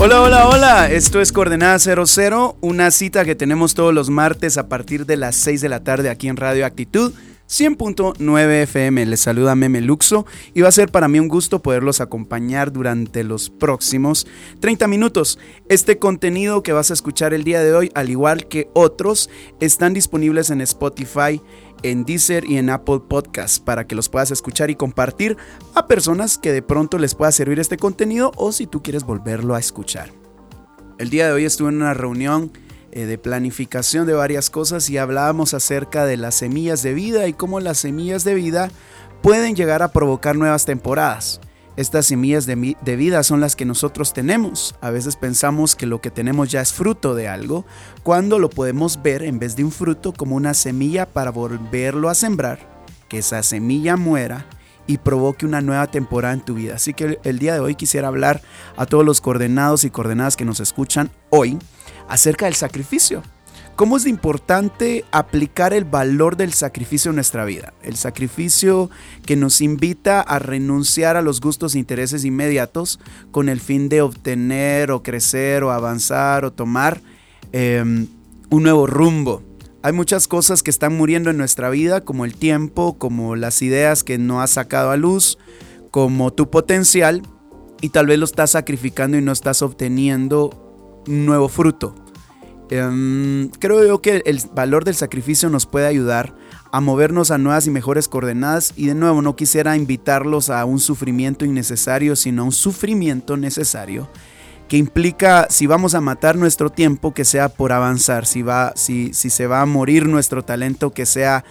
Hola, hola, hola. Esto es Coordenada 00, una cita que tenemos todos los martes a partir de las 6 de la tarde aquí en Radio Actitud. 100.9 FM, les saluda Meme Luxo y va a ser para mí un gusto poderlos acompañar durante los próximos 30 minutos. Este contenido que vas a escuchar el día de hoy, al igual que otros, están disponibles en Spotify, en Deezer y en Apple Podcasts para que los puedas escuchar y compartir a personas que de pronto les pueda servir este contenido o si tú quieres volverlo a escuchar. El día de hoy estuve en una reunión eh, de planificación de varias cosas y hablábamos acerca de las semillas de vida y cómo las semillas de vida pueden llegar a provocar nuevas temporadas. Estas semillas de, vida son las que nosotros tenemos. A veces pensamos que lo que tenemos ya es fruto de algo, cuando lo podemos ver en vez de un fruto como una semilla para volverlo a sembrar, que esa semilla muera y provoque una nueva temporada en tu vida. Así que el día de hoy quisiera hablar a todos los coordenados y coordenadas que nos escuchan hoy acerca del sacrificio. ¿Cómo es importante aplicar el valor del sacrificio en nuestra vida? El sacrificio que nos invita a renunciar a los gustos e intereses inmediatos con el fin de obtener o crecer o avanzar o tomar em, un nuevo rumbo. Hay muchas cosas que están muriendo en nuestra vida, como el tiempo, como las ideas que no has sacado a luz, como tu potencial, y tal vez lo estás sacrificando y no estás obteniendo nuevo fruto. Em, creo yo que el valor del sacrificio nos puede ayudar a movernos a nuevas y mejores coordenadas y de nuevo no quisiera invitarlos a un sufrimiento innecesario, sino un sufrimiento necesario que implica si vamos a matar nuestro tiempo que sea por avanzar, si, va, si, si se va a morir nuestro talento que sea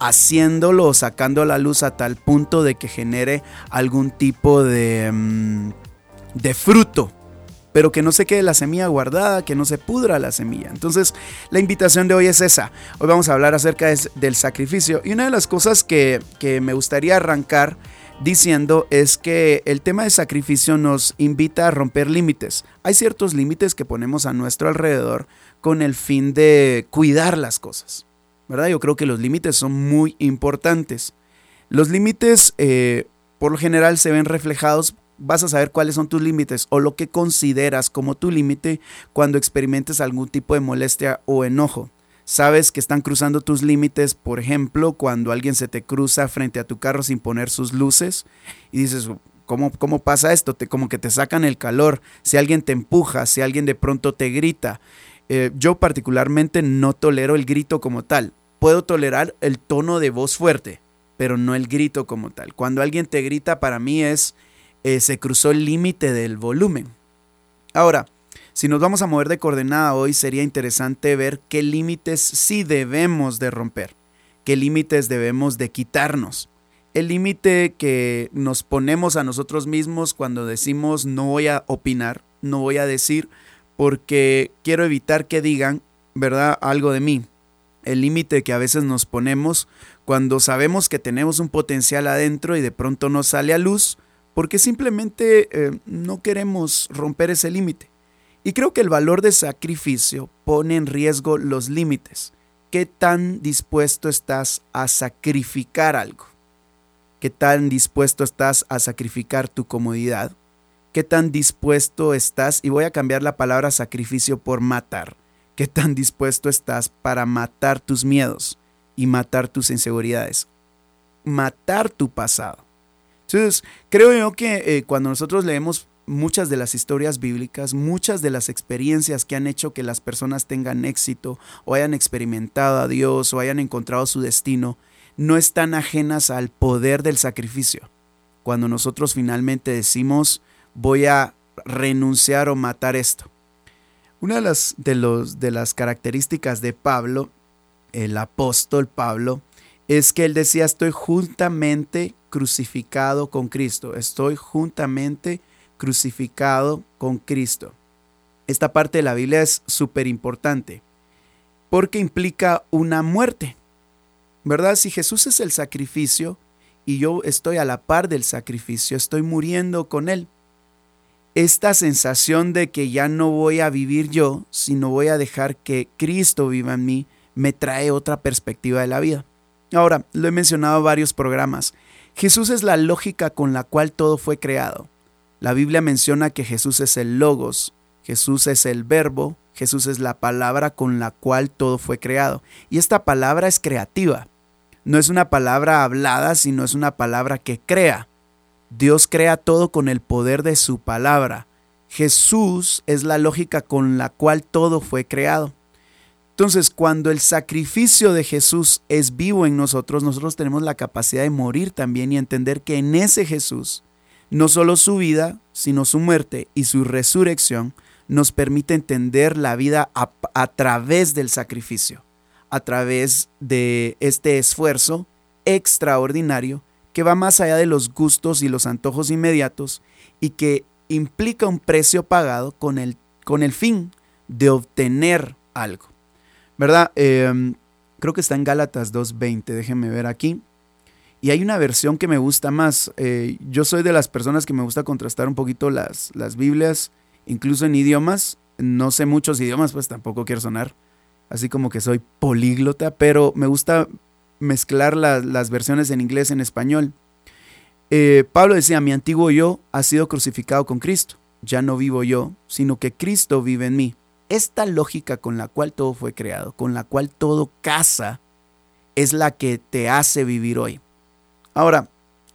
haciéndolo o sacando la luz a tal punto de que genere algún tipo de, em, de fruto pero que no se quede la semilla guardada, que no se pudra la semilla. Entonces, la invitación de hoy es esa. Hoy vamos a hablar acerca del sacrificio. Y una de las cosas que, que me gustaría arrancar diciendo es que el tema de sacrificio nos invita a romper límites. Hay ciertos límites que ponemos a nuestro alrededor con el fin de cuidar las cosas. ¿Verdad? Yo creo que los límites son muy importantes. Los límites eh, por lo general se ven reflejados vas a saber cuáles son tus límites o lo que consideras como tu límite cuando experimentes algún tipo de molestia o enojo. Sabes que están cruzando tus límites, por ejemplo, cuando alguien se te cruza frente a tu carro sin poner sus luces y dices, ¿cómo, cómo pasa esto? Como que te sacan el calor, si alguien te empuja, si alguien de pronto te grita. Eh, yo particularmente no tolero el grito como tal. Puedo tolerar el tono de voz fuerte, pero no el grito como tal. Cuando alguien te grita, para mí es eh, se cruzó el límite del volumen. Ahora, si nos vamos a mover de coordenada hoy, sería interesante ver qué límites sí debemos de romper, qué límites debemos de quitarnos. El límite que nos ponemos a nosotros mismos cuando decimos no voy a opinar, no voy a decir, porque quiero evitar que digan, ¿verdad?, algo de mí. El límite que a veces nos ponemos cuando sabemos que tenemos un potencial adentro y de pronto no sale a luz, porque simplemente eh, no queremos romper ese límite. Y creo que el valor de sacrificio pone en riesgo los límites. ¿Qué tan dispuesto estás a sacrificar algo? ¿Qué tan dispuesto estás a sacrificar tu comodidad? ¿Qué tan dispuesto estás, y voy a cambiar la palabra sacrificio por matar, qué tan dispuesto estás para matar tus miedos y matar tus inseguridades? Matar tu pasado entonces, creo yo que eh, cuando nosotros leemos muchas de las historias bíblicas, muchas de las experiencias que han hecho que las personas tengan éxito o hayan experimentado a Dios o hayan encontrado su destino, no están ajenas al poder del sacrificio. Cuando nosotros finalmente decimos, voy a renunciar o matar esto. Una de las, los, de las características de Pablo, el apóstol Pablo, es que él decía, estoy juntamente crucificado con Cristo, estoy juntamente crucificado con Cristo. Esta parte de la Biblia es súper importante, porque implica una muerte. ¿Verdad? Si Jesús es el sacrificio y yo estoy a la par del sacrificio, estoy muriendo con Él. Esta sensación de que ya no voy a vivir yo, sino voy a dejar que Cristo viva en mí, me trae otra perspectiva de la vida. Ahora, lo he mencionado en varios programas. Jesús es la lógica con la cual todo fue creado. La Biblia menciona que Jesús es el logos, Jesús es el verbo, Jesús es la palabra con la cual todo fue creado. Y esta palabra es creativa. No es una palabra hablada, sino es una palabra que crea. Dios crea todo con el poder de su palabra. Jesús es la lógica con la cual todo fue creado. Entonces, cuando el sacrificio de Jesús es vivo en nosotros, nosotros tenemos la capacidad de morir también y entender que en ese Jesús, no solo su vida, sino su muerte y su resurrección, nos permite entender la vida a, través del sacrificio, a través de este esfuerzo extraordinario que va más allá de los gustos y los antojos inmediatos y que implica un precio pagado con el, con el fin de obtener algo. ¿Verdad? Em, creo que está en Gálatas 2.20, déjenme ver aquí. Y hay una versión que me gusta más. Eh, yo soy de las personas que me gusta contrastar un poquito las, las Biblias, incluso en idiomas. No sé muchos idiomas, pues tampoco quiero sonar así como que soy políglota, pero me gusta mezclar las versiones en inglés en español. Eh, Pablo decía, mi antiguo yo ha sido crucificado con Cristo. Ya no vivo yo, sino que Cristo vive en mí. Esta lógica con la cual todo fue creado, con la cual todo casa, es la que te hace vivir hoy. Ahora,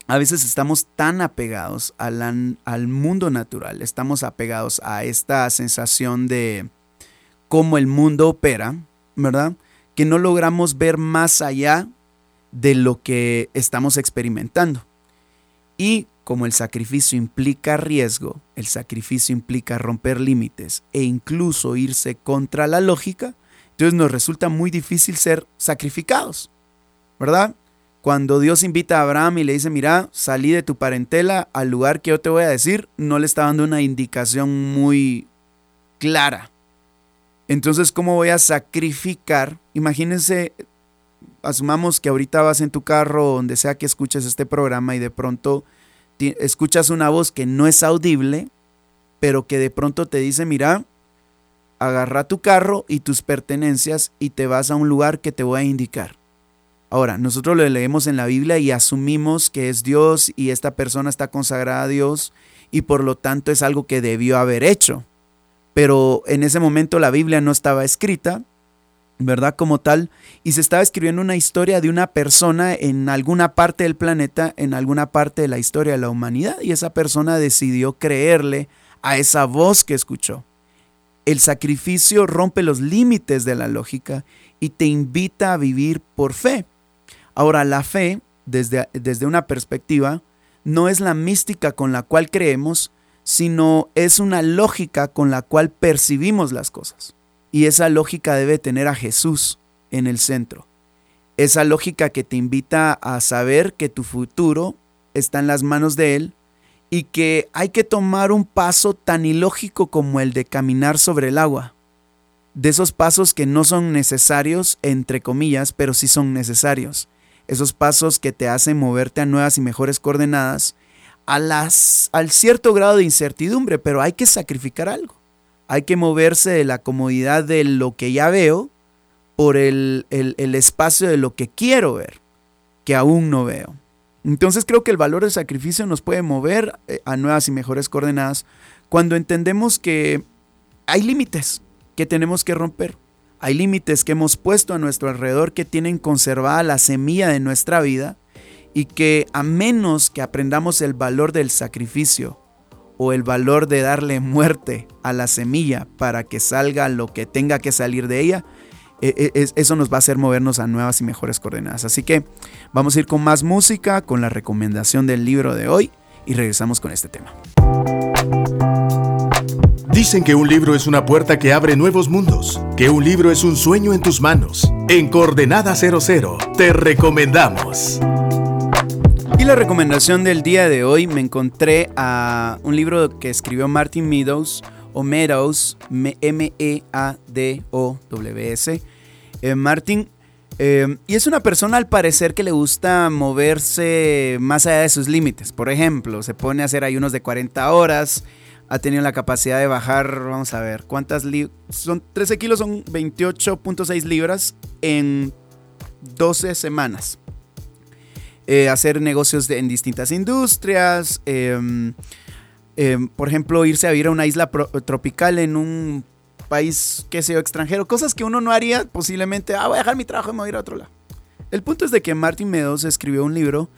a veces estamos tan apegados al, al mundo natural, estamos apegados a esta sensación de cómo el mundo opera, ¿verdad? Que no logramos ver más allá de lo que estamos experimentando. Y como el sacrificio implica riesgo, el sacrificio implica romper límites e incluso irse contra la lógica, entonces nos resulta muy difícil ser sacrificados, ¿verdad? Cuando Dios invita a Abraham y le dice, mira, salí de tu parentela al lugar que yo te voy a decir, no le está dando una indicación muy clara. Entonces, ¿cómo voy a sacrificar? Imagínense, asumamos que ahorita vas en tu carro, donde sea que escuches este programa y de pronto escuchas una voz que no es audible, pero que de pronto te dice, mira, agarra tu carro y tus pertenencias y te vas a un lugar que te voy a indicar. Ahora, nosotros lo leemos en la Biblia y asumimos que es Dios y esta persona está consagrada a Dios y por lo tanto es algo que debió haber hecho. Pero en ese momento la Biblia no estaba escrita ¿verdad? Como tal, y se estaba escribiendo una historia de una persona en alguna parte del planeta, en alguna parte de la historia de la humanidad, y esa persona decidió creerle a esa voz que escuchó. El sacrificio rompe los límites de la lógica y te invita a vivir por fe. Ahora, la fe, desde, desde una perspectiva, no es la mística con la cual creemos, sino es una lógica con la cual percibimos las cosas. Y esa lógica debe tener a Jesús en el centro. Esa lógica que te invita a saber que tu futuro está en las manos de Él y que hay que tomar un paso tan ilógico como el de caminar sobre el agua. De esos pasos que no son necesarios, entre comillas, pero sí son necesarios. Esos pasos que te hacen moverte a nuevas y mejores coordenadas, a las, al cierto grado de incertidumbre, pero hay que sacrificar algo hay que moverse de la comodidad de lo que ya veo por el, espacio de lo que quiero ver, que aún no veo. Entonces creo que el valor del sacrificio nos puede mover eh, a nuevas y mejores coordenadas cuando entendemos que hay límites que tenemos que romper. Hay límites que hemos puesto a nuestro alrededor que tienen conservada la semilla de nuestra vida y que a menos que aprendamos el valor del sacrificio o el valor de darle muerte a la semilla para que salga lo que tenga que salir de ella, e, e, eso nos va a hacer movernos a nuevas y mejores coordenadas. Así que vamos a ir con más música, con la recomendación del libro de hoy y regresamos con este tema. Dicen que un libro es una puerta que abre nuevos mundos, que un libro es un sueño en tus manos. En Coordenada 00 te recomendamos. La recomendación del día de hoy me encontré a un libro que escribió Martin Meadows o Meadows, M-E-A-D-O-W-S. Eh, Martin, eh, y es una persona al parecer que le gusta moverse más allá de sus límites. Por ejemplo, se pone a hacer ayunos de 40 horas, ha tenido la capacidad de bajar, vamos a ver, ¿cuántas libras? Son 13 kilos, son 28.6 libras en 12 semanas. Eh, hacer negocios en distintas industrias, em, em, por ejemplo, irse a vivir a una isla tropical en un país, qué sé yo, extranjero, cosas que uno no haría posiblemente, ah, voy a dejar mi trabajo y me voy a ir a otro lado. El punto es de que Martin Meadows escribió un libro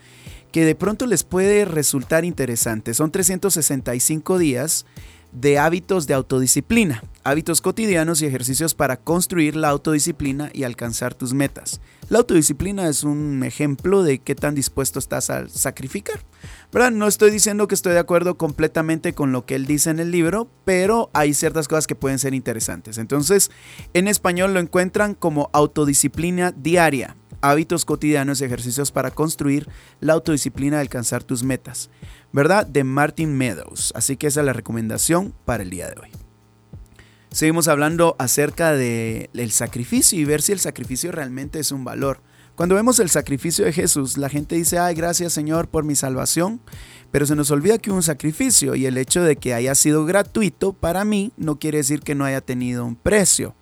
que de pronto les puede resultar interesante. Son 365 días de hábitos de autodisciplina, hábitos cotidianos y ejercicios para construir la autodisciplina y alcanzar tus metas. La autodisciplina es un ejemplo de qué tan dispuesto estás a sacrificar. No estoy diciendo que estoy de acuerdo completamente con lo que él dice en el libro, pero hay ciertas cosas que pueden ser interesantes. Entonces, en español lo encuentran como autodisciplina diaria hábitos cotidianos y ejercicios para construir la autodisciplina de alcanzar tus metas, ¿verdad? De Martin Meadows. Así que esa es la recomendación para el día de hoy. Seguimos hablando acerca del sacrificio y ver si el sacrificio realmente es un valor. Cuando vemos el sacrificio de Jesús, la gente dice, ay, gracias Señor por mi salvación, pero se nos olvida que un sacrificio y el hecho de que haya sido gratuito para mí no quiere decir que no haya tenido un precio.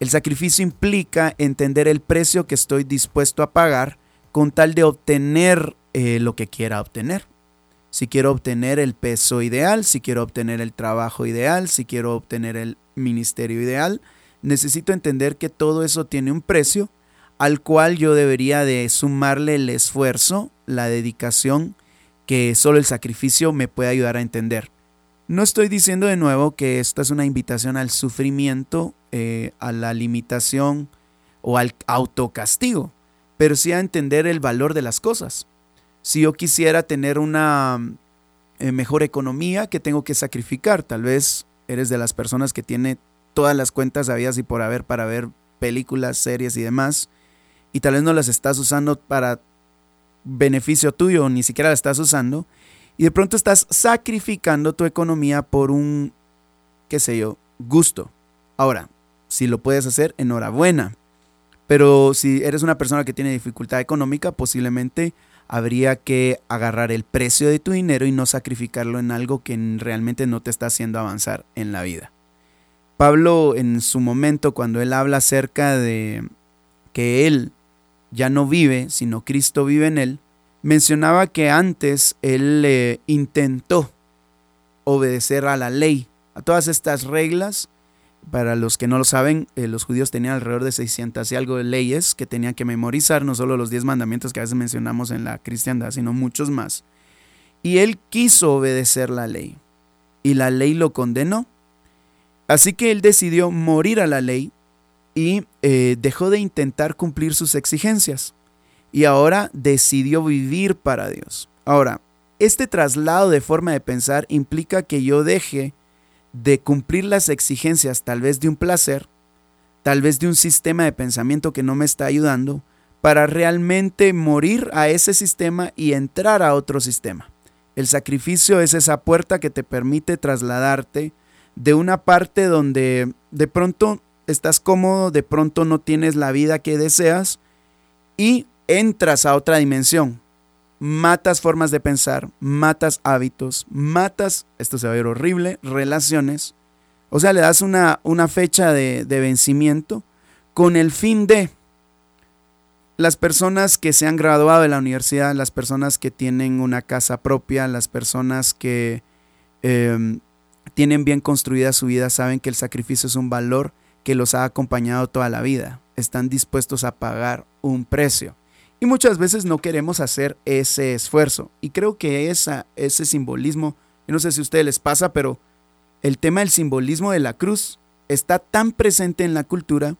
El sacrificio implica entender el precio que estoy dispuesto a pagar con tal de obtener eh, lo que quiera obtener. Si quiero obtener el peso ideal, si quiero obtener el trabajo ideal, si quiero obtener el ministerio ideal, necesito entender que todo eso tiene un precio al cual yo debería de sumarle el esfuerzo, la dedicación que solo el sacrificio me puede ayudar a entender. No estoy diciendo de nuevo que esta es una invitación al sufrimiento, eh, a la limitación o al autocastigo, pero sí a entender el valor de las cosas. Si yo quisiera tener una eh, mejor economía, ¿qué tengo que sacrificar? Tal vez eres de las personas que tiene todas las cuentas habidas y por haber para ver películas, series y demás, y tal vez no las estás usando para beneficio tuyo, ni siquiera las estás usando, y de pronto estás sacrificando tu economía por un, qué sé yo, gusto. Ahora, si lo puedes hacer, enhorabuena. Pero si eres una persona que tiene dificultad económica, posiblemente habría que agarrar el precio de tu dinero y no sacrificarlo en algo que realmente no te está haciendo avanzar en la vida. Pablo en su momento, cuando él habla acerca de que él ya no vive, sino Cristo vive en él, mencionaba que antes él intentó obedecer a la ley, a todas estas reglas. Para los que no lo saben, eh, los judíos tenían alrededor de 600 y algo de leyes que tenían que memorizar, no solo los 10 mandamientos que a veces mencionamos en la cristiandad, sino muchos más. Y él quiso obedecer la ley. Y la ley lo condenó. Así que él decidió morir a la ley y eh, dejó de intentar cumplir sus exigencias y ahora decidió vivir para Dios. Ahora, este traslado de forma de pensar implica que yo deje de cumplir las exigencias tal vez de un placer, tal vez de un sistema de pensamiento que no me está ayudando, para realmente morir a ese sistema y entrar a otro sistema. El sacrificio es esa puerta que te permite trasladarte de una parte donde de pronto estás cómodo, de pronto no tienes la vida que deseas y entras a otra dimensión. Matas formas de pensar, matas hábitos, matas, esto se va a ver horrible, relaciones. O sea, le das una, una fecha de, de vencimiento con el fin de las personas que se han graduado de la universidad, las personas que tienen una casa propia, las personas que em, tienen bien construida su vida, saben que el sacrificio es un valor que los ha acompañado toda la vida. Están dispuestos a pagar un precio. Y muchas veces no queremos hacer ese esfuerzo. Y creo que ese simbolismo, no sé si a ustedes les pasa, pero el tema del simbolismo de la cruz está tan presente en la cultura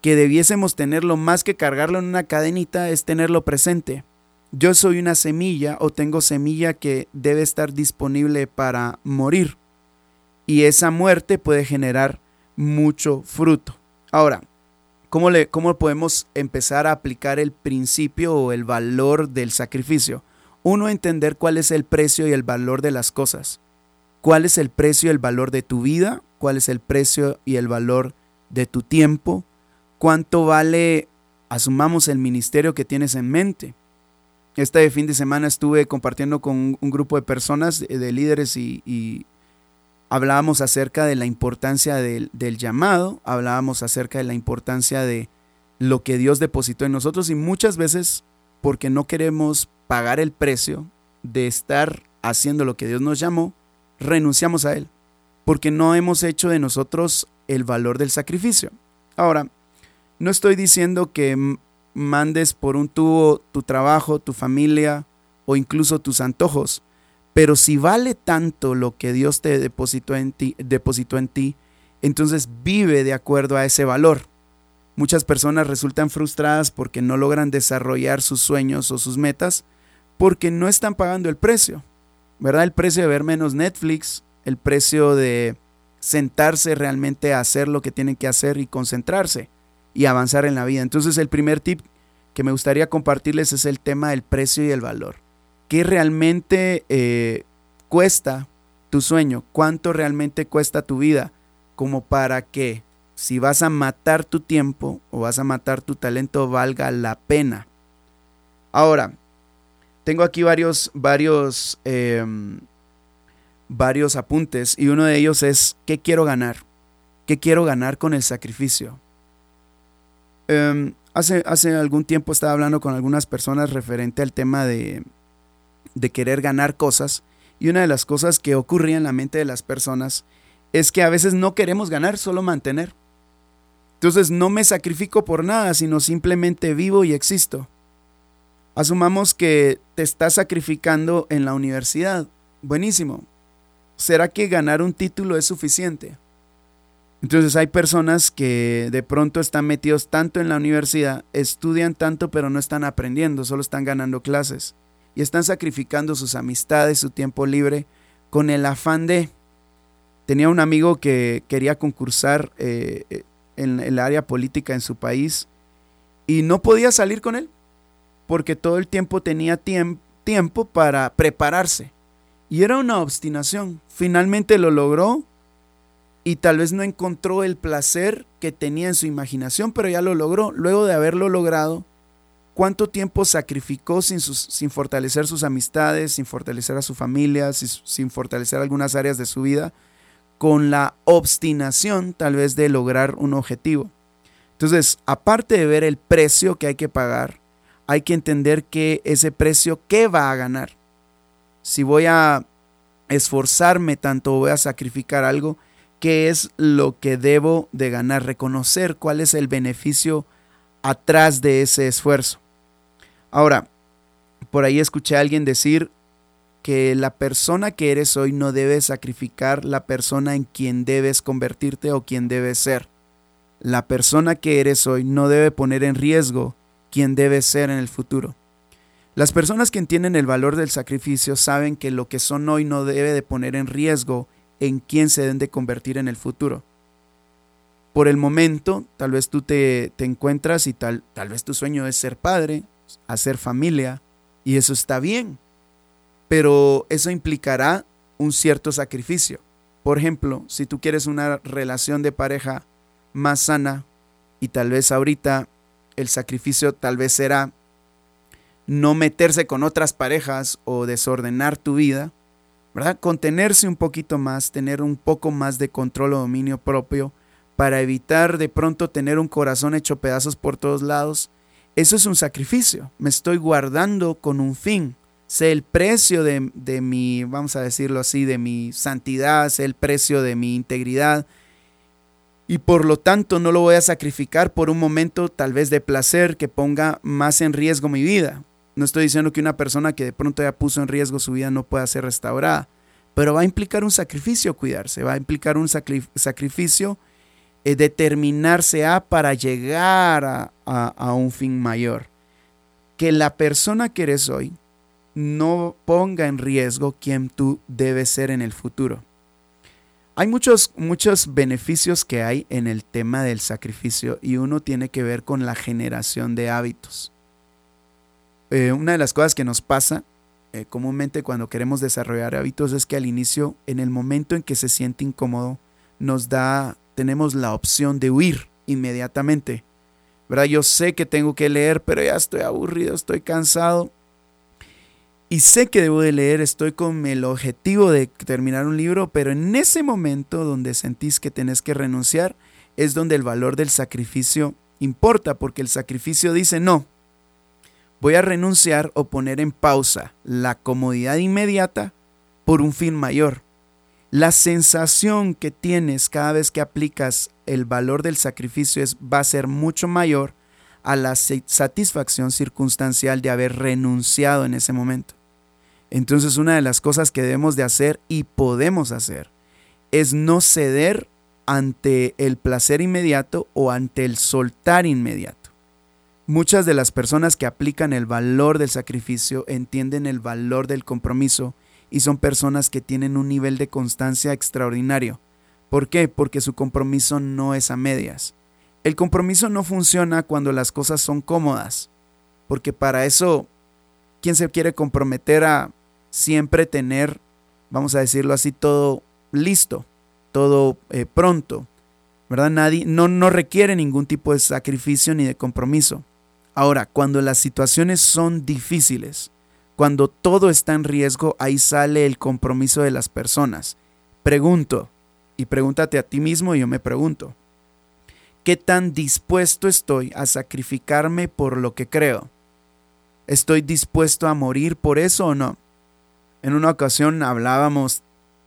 que debiésemos tenerlo más que cargarlo en una cadenita, es tenerlo presente. Yo soy una semilla o tengo semilla que debe estar disponible para morir. Y esa muerte puede generar mucho fruto. Ahora, ¿Cómo, le, ¿Cómo podemos empezar a aplicar el principio o el valor del sacrificio? Uno, entender cuál es el precio y el valor de las cosas. ¿Cuál es el precio y el valor de tu vida? ¿Cuál es el precio y el valor de tu tiempo? ¿Cuánto vale, asumamos, el ministerio que tienes en mente? Este fin de semana estuve compartiendo con un grupo de personas, de líderes, y, hablábamos acerca de la importancia del, llamado, hablábamos acerca de la importancia de lo que Dios depositó en nosotros y muchas veces porque no queremos pagar el precio de estar haciendo lo que Dios nos llamó, renunciamos a Él, porque no hemos hecho de nosotros el valor del sacrificio. Ahora, no estoy diciendo que mandes por un tubo tu trabajo, tu familia o incluso tus antojos. Pero si vale tanto lo que Dios te depositó en ti, depositó en ti, entonces vive de acuerdo a ese valor. Muchas personas resultan frustradas porque no logran desarrollar sus sueños o sus metas porque no están pagando el precio. ¿Verdad? El precio de ver menos Netflix, el precio de sentarse realmente a hacer lo que tienen que hacer y concentrarse y avanzar en la vida. Entonces el primer tip que me gustaría compartirles es el tema del precio y el valor. ¿Qué realmente eh, cuesta tu sueño? ¿Cuánto realmente cuesta tu vida? Como para que si vas a matar tu tiempo o vas a matar tu talento valga la pena. Ahora, tengo aquí varios, varios, em, varios apuntes y uno de ellos es, ¿qué quiero ganar? ¿Qué quiero ganar con el sacrificio? Em, hace, hace algún tiempo estaba hablando con algunas personas referente al tema de, de querer ganar cosas y una de las cosas que ocurría en la mente de las personas es que a veces no queremos ganar, solo mantener. Entonces no me sacrifico por nada, sino simplemente vivo y existo. Asumamos que te estás sacrificando en la universidad. Buenísimo. ¿Será que ganar un título es suficiente? Entonces hay personas que de pronto están metidos tanto en la universidad, estudian tanto pero no están aprendiendo, solo están ganando clases y están sacrificando sus amistades, su tiempo libre con el afán de... Tenía un amigo que quería concursar eh, en el área política en su país y no podía salir con él porque todo el tiempo tenía tiempo para prepararse. Y era una obstinación. Finalmente lo logró y tal vez no encontró el placer que tenía en su imaginación, pero ya lo logró. Luego de haberlo logrado, ¿cuánto tiempo sacrificó sin, fortalecer sus amistades, sin fortalecer a su familia, sin, fortalecer algunas áreas de su vida, con la obstinación tal vez de lograr un objetivo? Entonces, aparte de ver el precio que hay que pagar, hay que entender que ese precio, ¿qué va a ganar? Si voy a esforzarme tanto, voy a sacrificar algo, qué es lo que debo de ganar, reconocer cuál es el beneficio atrás de ese esfuerzo. Ahora, por ahí escuché a alguien decir que la persona que eres hoy no debe sacrificar la persona en quien debes convertirte o quien debes ser. La persona que eres hoy no debe poner en riesgo quien debes ser en el futuro. Las personas que entienden el valor del sacrificio saben que lo que son hoy no debe de poner en riesgo en quién se deben de convertir en el futuro. Por el momento, tal vez tú te, encuentras y tal, tal vez tu sueño es ser padre, hacer familia, y eso está bien, pero eso implicará un cierto sacrificio. Por ejemplo, si tú quieres una relación de pareja más sana y tal vez ahorita el sacrificio tal vez será no meterse con otras parejas o desordenar tu vida, ¿verdad? Contenerse un poquito más, tener un poco más de control o dominio propio para evitar de pronto tener un corazón hecho pedazos por todos lados. Eso es un sacrificio. Me estoy guardando con un fin. Sé el precio de, de mi, vamos a decirlo así, de mi santidad, sé el precio de mi integridad. Y por lo tanto no lo voy a sacrificar por un momento tal vez de placer que ponga más en riesgo mi vida. No estoy diciendo que una persona que de pronto ya puso en riesgo su vida no pueda ser restaurada, pero va a implicar un sacrificio cuidarse, va a implicar un sacrificio eh, determinarse a para llegar a, a un fin mayor. Que la persona que eres hoy no ponga en riesgo quien tú debes ser en el futuro. Hay muchos, muchos beneficios que hay en el tema del sacrificio y uno tiene que ver con la generación de hábitos. Eh, una de las cosas que nos pasa eh, comúnmente cuando queremos desarrollar hábitos es que al inicio, en el momento en que se siente incómodo, nos da, tenemos la opción de huir inmediatamente. ¿verdad? Yo sé que tengo que leer, pero ya estoy aburrido, estoy cansado. Y sé que debo de leer, estoy con el objetivo de terminar un libro, pero en ese momento donde sentís que tenés que renunciar, es donde el valor del sacrificio importa, porque el sacrificio dice, no, voy a renunciar o poner en pausa la comodidad inmediata por un fin mayor. La sensación que tienes cada vez que aplicas el valor del sacrificio es, va a ser mucho mayor a la satisfacción circunstancial de haber renunciado en ese momento. Entonces una de las cosas que debemos de hacer y podemos hacer es no ceder ante el placer inmediato o ante el soltar inmediato. Muchas de las personas que aplican el valor del sacrificio entienden el valor del compromiso y son personas que tienen un nivel de constancia extraordinario. ¿Por qué? Porque su compromiso no es a medias. El compromiso no funciona cuando las cosas son cómodas, porque para eso, ¿quién se quiere comprometer a siempre tener, vamos a decirlo así, todo listo? todo eh, pronto, ¿verdad? Nadie, no, no requiere ningún tipo de sacrificio ni de compromiso. Ahora, cuando las situaciones son difíciles, cuando todo está en riesgo, ahí sale el compromiso de las personas. Pregunto, y pregúntate a ti mismo y yo me pregunto, ¿qué tan dispuesto estoy a sacrificarme por lo que creo? ¿Estoy dispuesto a morir por eso o no? En una ocasión hablábamos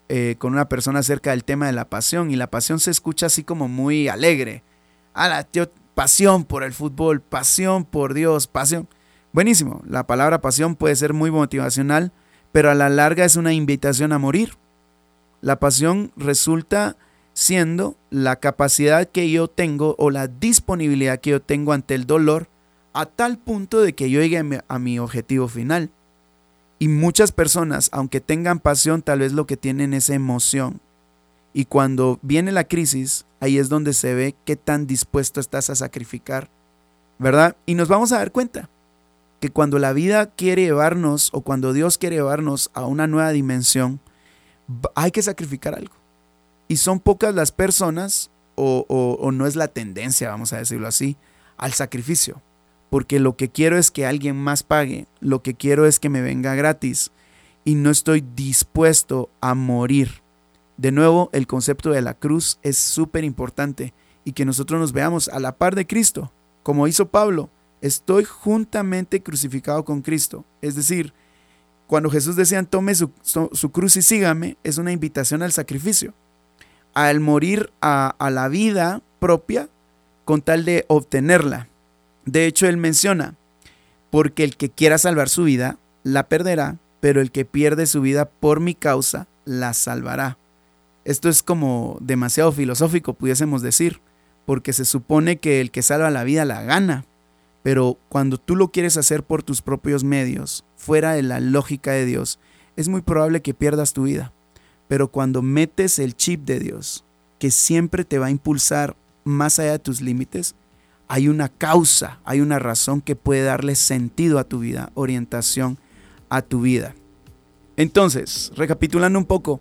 eh, con una persona acerca del tema de la pasión y la pasión se escucha así como muy alegre. La tío, pasión por el fútbol, pasión por Dios, pasión. Buenísimo, la palabra pasión puede ser muy motivacional, pero a la larga es una invitación a morir. La pasión resulta siendo la capacidad que yo tengo o la disponibilidad que yo tengo ante el dolor a tal punto de que yo llegue a mi objetivo final. Y muchas personas, aunque tengan pasión, tal vez lo que tienen es emoción. Y cuando viene la crisis, ahí es donde se ve qué tan dispuesto estás a sacrificar, ¿verdad? Y nos vamos a dar cuenta que cuando la vida quiere llevarnos o cuando Dios quiere llevarnos a una nueva dimensión, hay que sacrificar algo. Y son pocas las personas, o, o no es la tendencia, vamos a decirlo así, al sacrificio porque lo que quiero es que alguien más pague, lo que quiero es que me venga gratis y no estoy dispuesto a morir. De nuevo, el concepto de la cruz es súper importante y que nosotros nos veamos a la par de Cristo, como hizo Pablo. Estoy juntamente crucificado con Cristo. Es decir, cuando Jesús decía tome su, cruz y sígame, es una invitación al sacrificio. Al morir a, a la vida propia con tal de obtenerla. De hecho, él menciona, porque el que quiera salvar su vida, la perderá, pero el que pierde su vida por mi causa, la salvará. Esto es como demasiado filosófico, pudiésemos decir, porque se supone que el que salva la vida la gana, pero cuando tú lo quieres hacer por tus propios medios, fuera de la lógica de Dios, es muy probable que pierdas tu vida. Pero cuando metes el chip de Dios, que siempre te va a impulsar más allá de tus límites, hay una causa, hay una razón que puede darle sentido a tu vida, orientación a tu vida. Entonces, recapitulando un poco,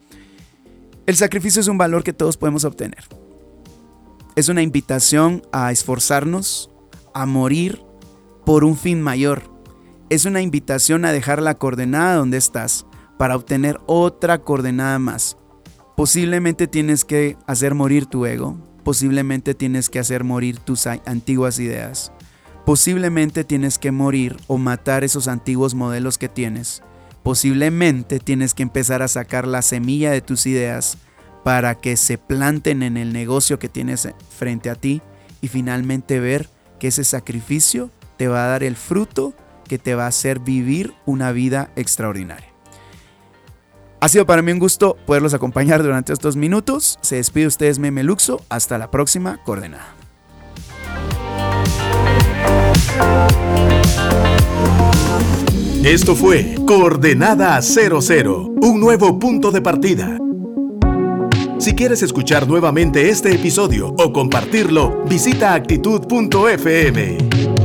el sacrificio es un valor que todos podemos obtener. Es una invitación a esforzarnos, a morir por un fin mayor. Es una invitación a dejar la coordenada donde estás para obtener otra coordenada más. Posiblemente tienes que hacer morir tu ego, posiblemente tienes que hacer morir tus antiguas ideas. Posiblemente tienes que morir o matar esos antiguos modelos que tienes. Posiblemente tienes que empezar a sacar la semilla de tus ideas para que se planten en el negocio que tienes frente a ti y finalmente ver que ese sacrificio te va a dar el fruto que te va a hacer vivir una vida extraordinaria. Ha sido para mí un gusto poderlos acompañar durante estos minutos. Se despide ustedes Meme Luxo. Hasta la próxima coordenada. Esto fue Coordenada 00, un nuevo punto de partida. Si quieres escuchar nuevamente este episodio o compartirlo, visita actitud.fm.